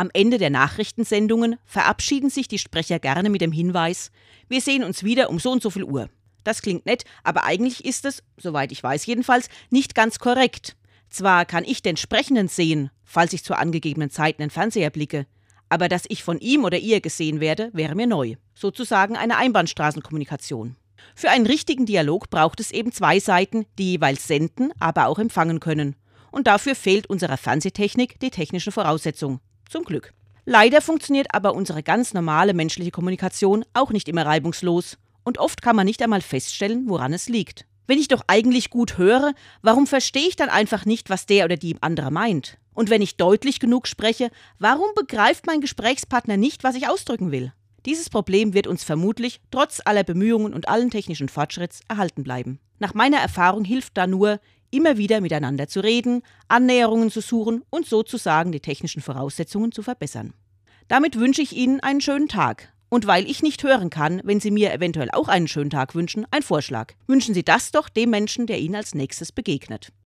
Am Ende der Nachrichtensendungen verabschieden sich die Sprecher gerne mit dem Hinweis, wir sehen uns wieder um so und so viel Uhr. Das klingt nett, aber eigentlich ist es, soweit ich weiß jedenfalls, nicht ganz korrekt. Zwar kann ich den Sprechenden sehen, falls ich zur angegebenen Zeit in den Fernseher blicke, aber dass ich von ihm oder ihr gesehen werde, wäre mir neu. Sozusagen eine Einbahnstraßenkommunikation. Für einen richtigen Dialog braucht es eben zwei Seiten, die jeweils senden, aber auch empfangen können. Und dafür fehlt unserer Fernsehtechnik die technische Voraussetzung. Zum Glück. Leider funktioniert aber unsere ganz normale menschliche Kommunikation auch nicht immer reibungslos und oft kann man nicht einmal feststellen, woran es liegt. Wenn ich doch eigentlich gut höre, warum verstehe ich dann einfach nicht, was der oder die andere meint? Und wenn ich deutlich genug spreche, warum begreift mein Gesprächspartner nicht, was ich ausdrücken will? Dieses Problem wird uns vermutlich, trotz aller Bemühungen und allen technischen Fortschritts, erhalten bleiben. Nach meiner Erfahrung hilft da nur, immer wieder miteinander zu reden, Annäherungen zu suchen und sozusagen die technischen Voraussetzungen zu verbessern. Damit wünsche ich Ihnen einen schönen Tag. Und weil ich nicht hören kann, wenn Sie mir eventuell auch einen schönen Tag wünschen, ein Vorschlag. Wünschen Sie das doch dem Menschen, der Ihnen als nächstes begegnet.